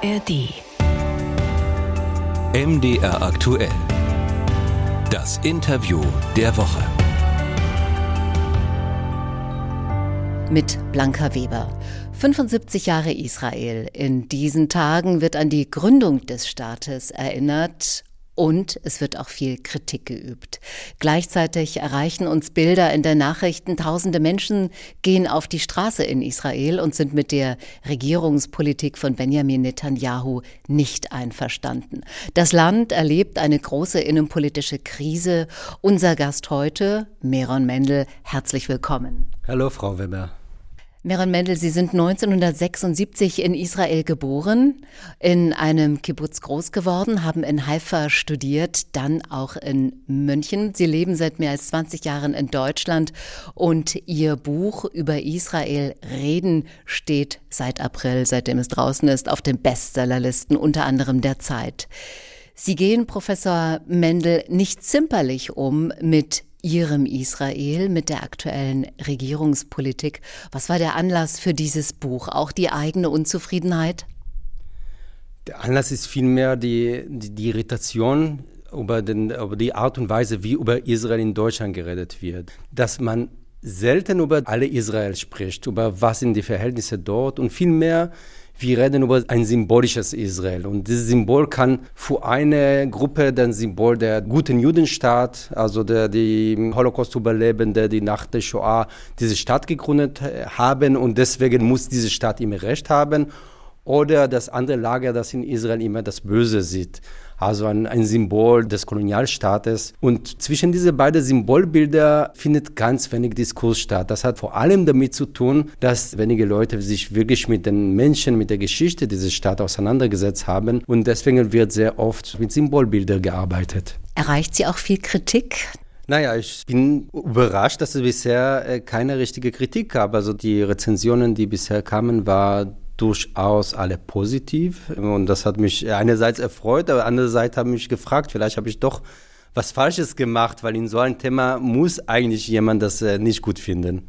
ARD. MDR aktuell. Das Interview der Woche. Mit Blanca Weber. 75 Jahre Israel. In diesen Tagen wird an die Gründung des Staates erinnert und es wird auch viel Kritik geübt. Gleichzeitig erreichen uns Bilder in der Nachrichten. Tausende Menschen gehen auf die Straße in Israel und sind mit der Regierungspolitik von Benjamin Netanyahu nicht einverstanden. Das Land erlebt eine große innenpolitische Krise. Unser Gast heute, Meron Mendel, herzlich willkommen. Hallo, Frau Weber. Meron Mendel, Sie sind 1976 in Israel geboren, in einem Kibbutz groß geworden, haben in Haifa studiert, dann auch in München. Sie leben seit mehr als 20 Jahren in Deutschland und Ihr Buch über Israel Reden steht seit April, seitdem es draußen ist, auf den Bestsellerlisten, unter anderem der Zeit. Sie gehen, Professor Mendel, nicht zimperlich um mit Ihrem Israel mit der aktuellen Regierungspolitik. Was war der Anlass für dieses Buch? Auch die eigene Unzufriedenheit? Der Anlass ist vielmehr die, die, die Irritation über, den, über die Art und Weise, wie über Israel in Deutschland geredet wird. Dass man selten über alle Israel spricht, über was sind die Verhältnisse dort und vielmehr wir reden über ein symbolisches Israel. Und dieses Symbol kann für eine Gruppe das Symbol der guten Judenstaat, also der die Holocaust-Überlebende, die nach der Shoah diese Stadt gegründet haben und deswegen muss diese Stadt immer Recht haben. Oder das andere Lager, das in Israel immer das Böse sieht also ein, ein Symbol des Kolonialstaates. Und zwischen diese beiden Symbolbilder findet ganz wenig Diskurs statt. Das hat vor allem damit zu tun, dass wenige Leute sich wirklich mit den Menschen, mit der Geschichte dieser Stadt auseinandergesetzt haben. Und deswegen wird sehr oft mit Symbolbildern gearbeitet. Erreicht Sie auch viel Kritik? Naja, ich bin überrascht, dass es bisher äh, keine richtige Kritik gab. Also die Rezensionen, die bisher kamen, war durchaus alle positiv. Und das hat mich einerseits erfreut, aber andererseits habe ich mich gefragt, vielleicht habe ich doch was Falsches gemacht, weil in so einem Thema muss eigentlich jemand das äh, nicht gut finden.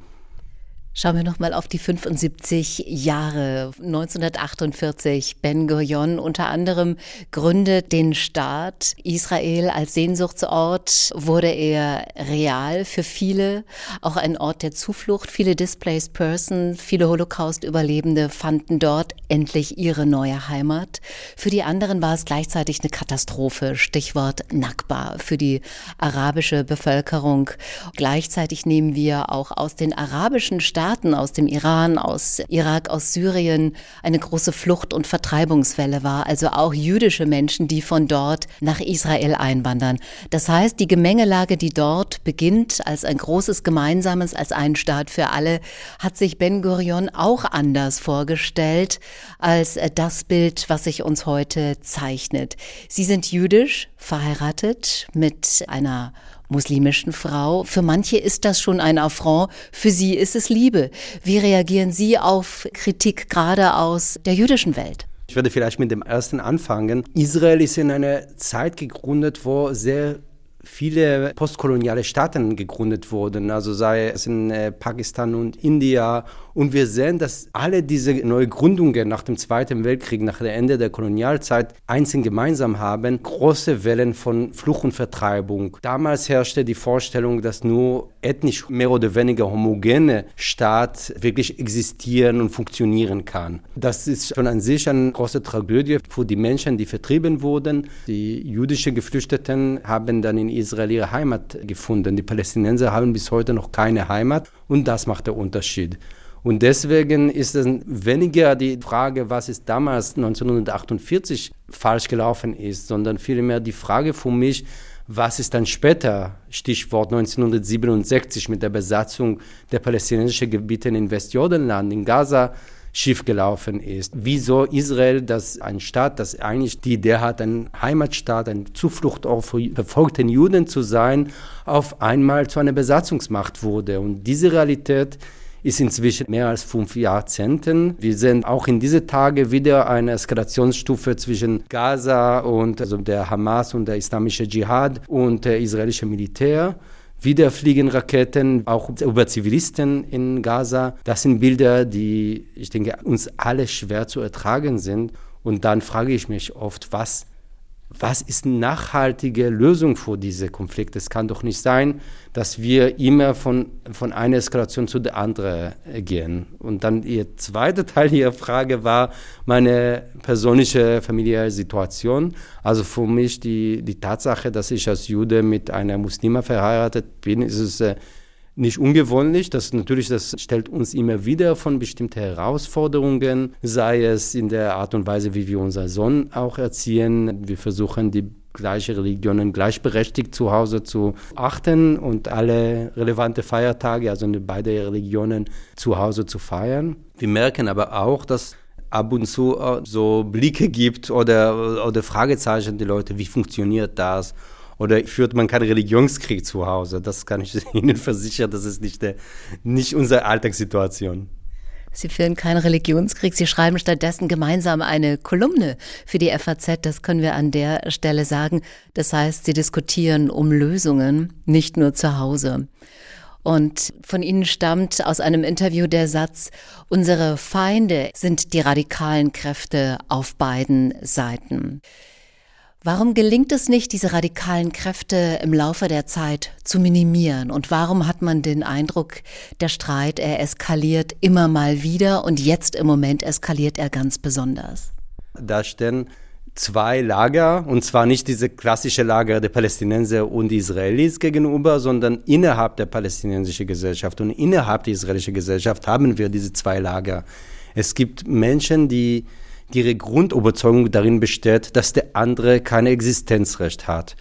Schauen wir nochmal auf die 75 Jahre. 1948, Ben Gurion unter anderem gründet den Staat. Israel als Sehnsuchtsort wurde er real für viele, auch ein Ort der Zuflucht. Viele Displaced Persons, viele Holocaust-Überlebende fanden dort endlich ihre neue Heimat. Für die anderen war es gleichzeitig eine Katastrophe. Stichwort Nakba für die arabische Bevölkerung. Gleichzeitig nehmen wir auch aus den arabischen Staaten Staaten, aus dem Iran, aus Irak, aus Syrien eine große Flucht- und Vertreibungswelle war, also auch jüdische Menschen, die von dort nach Israel einwandern. Das heißt, die Gemengelage, die dort beginnt als ein großes Gemeinsames, als ein Staat für alle, hat sich Ben Gurion auch anders vorgestellt als das Bild, was sich uns heute zeichnet. Sie sind jüdisch, verheiratet mit einer muslimischen Frau. Für manche ist das schon ein Affront, für sie ist es Liebe. Wie reagieren Sie auf Kritik gerade aus der jüdischen Welt? Ich werde vielleicht mit dem ersten anfangen. Israel ist in einer Zeit gegründet, wo sehr viele postkoloniale Staaten gegründet wurden, also sei es in äh, Pakistan und India. Und wir sehen, dass alle diese Neugründungen nach dem Zweiten Weltkrieg, nach dem Ende der Kolonialzeit, einzeln gemeinsam haben, große Wellen von Fluch und Vertreibung. Damals herrschte die Vorstellung, dass nur ethnisch mehr oder weniger homogene Staat wirklich existieren und funktionieren kann. Das ist schon an sich eine große Tragödie für die Menschen, die vertrieben wurden. Die jüdischen Geflüchteten haben dann in Israel ihre Heimat gefunden. Die Palästinenser haben bis heute noch keine Heimat und das macht der Unterschied. Und deswegen ist es weniger die Frage, was ist damals 1948 falsch gelaufen ist, sondern vielmehr die Frage für mich, was ist dann später, Stichwort 1967 mit der Besatzung der palästinensischen Gebiete in Westjordanland, in Gaza, schiefgelaufen ist. Wieso Israel, das ein Staat, das eigentlich die Idee hat, ein Heimatstaat, ein Zufluchtort für verfolgten Juden zu sein, auf einmal zu einer Besatzungsmacht wurde. Und diese Realität ist inzwischen mehr als fünf Jahrzehnten. Wir sehen auch in diese Tage wieder eine Eskalationsstufe zwischen Gaza und also der Hamas und der islamische Dschihad und der israelische Militär. Wieder fliegen Raketen, auch über Zivilisten in Gaza. Das sind Bilder, die, ich denke, uns alle schwer zu ertragen sind. Und dann frage ich mich oft, was was ist eine nachhaltige Lösung für diese Konflikte? Es kann doch nicht sein, dass wir immer von, von einer Eskalation zu der anderen gehen. Und dann Ihr zweiter Teil Ihrer Frage war meine persönliche familiäre Situation. Also für mich die, die Tatsache, dass ich als Jude mit einer Muslima verheiratet bin, ist es äh, nicht ungewöhnlich. Das natürlich, das stellt uns immer wieder von bestimmten Herausforderungen, sei es in der Art und Weise, wie wir unseren Sohn auch erziehen. Wir versuchen die gleiche Religionen gleichberechtigt zu Hause zu achten und alle relevante Feiertage, also beide Religionen zu Hause zu feiern. Wir merken aber auch, dass ab und zu äh, so Blicke gibt oder, oder Fragezeichen die Leute, wie funktioniert das? Oder führt man keinen Religionskrieg zu Hause? Das kann ich Ihnen versichern, das ist nicht, der, nicht unsere Alltagssituation. Sie führen keinen Religionskrieg, Sie schreiben stattdessen gemeinsam eine Kolumne für die FAZ, das können wir an der Stelle sagen. Das heißt, Sie diskutieren um Lösungen, nicht nur zu Hause. Und von Ihnen stammt aus einem Interview der Satz, unsere Feinde sind die radikalen Kräfte auf beiden Seiten. Warum gelingt es nicht, diese radikalen Kräfte im Laufe der Zeit zu minimieren? Und warum hat man den Eindruck, der Streit, er eskaliert immer mal wieder und jetzt im Moment eskaliert er ganz besonders? Da stehen zwei Lager, und zwar nicht diese klassische Lager der Palästinenser und Israelis gegenüber, sondern innerhalb der palästinensischen Gesellschaft. Und innerhalb der israelischen Gesellschaft haben wir diese zwei Lager. Es gibt Menschen, die ihre Grundüberzeugung darin besteht, dass der andere kein Existenzrecht hat.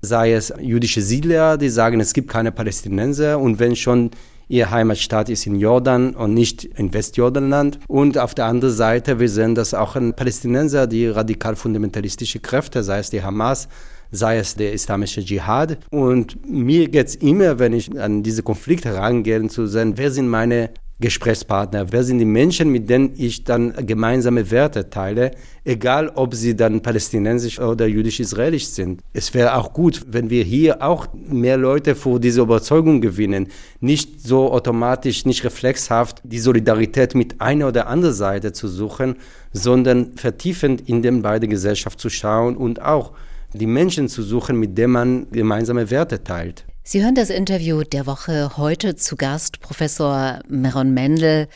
Sei es jüdische Siedler, die sagen, es gibt keine Palästinenser und wenn schon ihr Heimatstaat ist in Jordan und nicht in Westjordanland. Und auf der anderen Seite, wir sehen, dass auch ein Palästinenser, die radikal fundamentalistische Kräfte, sei es die Hamas, sei es der islamische Dschihad. Und mir geht es immer, wenn ich an diese Konflikte herangehe, zu sehen, wer sind meine Gesprächspartner? Wer sind die Menschen, mit denen ich dann gemeinsame Werte teile, egal ob sie dann palästinensisch oder jüdisch-israelisch sind? Es wäre auch gut, wenn wir hier auch mehr Leute vor diese Überzeugung gewinnen, nicht so automatisch, nicht reflexhaft die Solidarität mit einer oder anderen Seite zu suchen, sondern vertiefend in den beiden Gesellschaft zu schauen und auch die Menschen zu suchen, mit denen man gemeinsame Werte teilt. Sie hören das Interview der Woche heute zu Gast Professor Meron Mendel,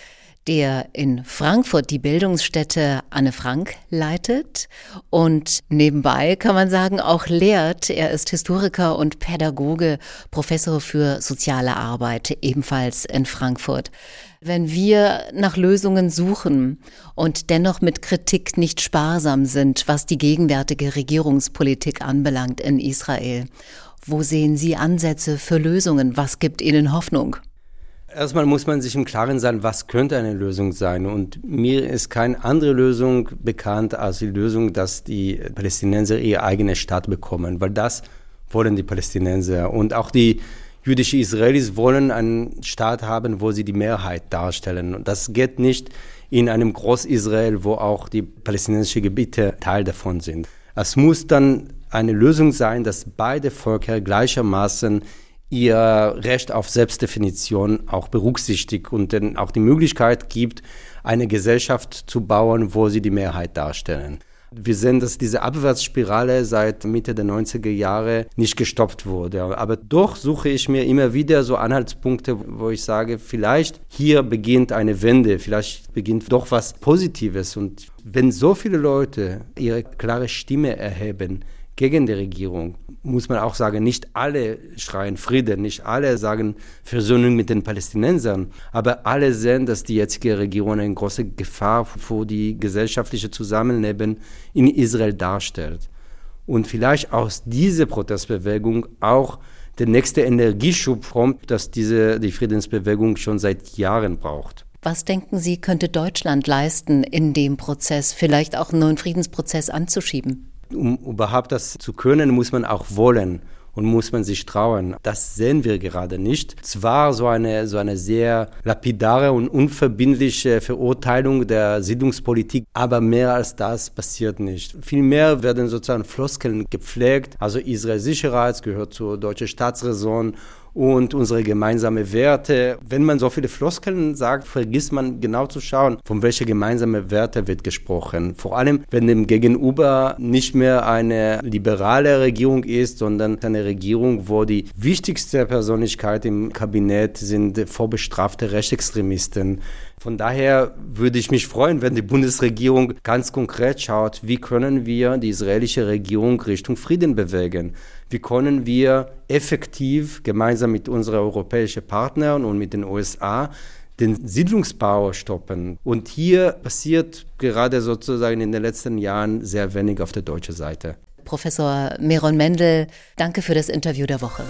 der in Frankfurt die Bildungsstätte Anne Frank leitet und nebenbei kann man sagen auch lehrt. Er ist Historiker und Pädagoge, Professor für soziale Arbeit ebenfalls in Frankfurt. Wenn wir nach Lösungen suchen und dennoch mit Kritik nicht sparsam sind, was die gegenwärtige Regierungspolitik anbelangt in Israel wo sehen Sie Ansätze für Lösungen? Was gibt Ihnen Hoffnung? Erstmal muss man sich im Klaren sein, was könnte eine Lösung sein. Und mir ist keine andere Lösung bekannt als die Lösung, dass die Palästinenser ihre eigene Stadt bekommen, weil das wollen die Palästinenser. Und auch die jüdischen Israelis wollen einen Staat haben, wo sie die Mehrheit darstellen. Und das geht nicht in einem Groß-Israel, wo auch die palästinensischen Gebiete Teil davon sind. Es muss dann eine Lösung sein, dass beide Völker gleichermaßen ihr Recht auf Selbstdefinition auch berücksichtigt und dann auch die Möglichkeit gibt, eine Gesellschaft zu bauen, wo sie die Mehrheit darstellen. Wir sehen, dass diese Abwärtsspirale seit Mitte der 90er Jahre nicht gestoppt wurde. Aber doch suche ich mir immer wieder so Anhaltspunkte, wo ich sage, vielleicht hier beginnt eine Wende, vielleicht beginnt doch was Positives. Und wenn so viele Leute ihre klare Stimme erheben, gegen die Regierung. Muss man auch sagen, nicht alle schreien Frieden, nicht alle sagen Versöhnung mit den Palästinensern, aber alle sehen, dass die jetzige Regierung eine große Gefahr für die gesellschaftliche Zusammenleben in Israel darstellt. Und vielleicht aus dieser Protestbewegung auch der nächste Energieschub kommt, dass diese, die Friedensbewegung schon seit Jahren braucht. Was denken Sie, könnte Deutschland leisten, in dem Prozess vielleicht auch einen neuen Friedensprozess anzuschieben? Um überhaupt das zu können, muss man auch wollen und muss man sich trauen. Das sehen wir gerade nicht. Zwar so eine, so eine sehr lapidare und unverbindliche Verurteilung der Siedlungspolitik, aber mehr als das passiert nicht. Vielmehr werden sozusagen Floskeln gepflegt. Also Israel Sicherheit gehört zur deutschen Staatsräson und unsere gemeinsamen Werte. Wenn man so viele Floskeln sagt, vergisst man genau zu schauen, von welchen gemeinsamen Werte wird gesprochen. Vor allem, wenn dem Gegenüber nicht mehr eine liberale Regierung ist, sondern eine Regierung, wo die wichtigste Persönlichkeit im Kabinett sind vorbestrafte Rechtsextremisten. Von daher würde ich mich freuen, wenn die Bundesregierung ganz konkret schaut, wie können wir die israelische Regierung Richtung Frieden bewegen. Wie können wir effektiv gemeinsam mit unseren europäischen Partnern und mit den USA den Siedlungsbau stoppen. Und hier passiert gerade sozusagen in den letzten Jahren sehr wenig auf der deutschen Seite. Professor Meron Mendel, danke für das Interview der Woche.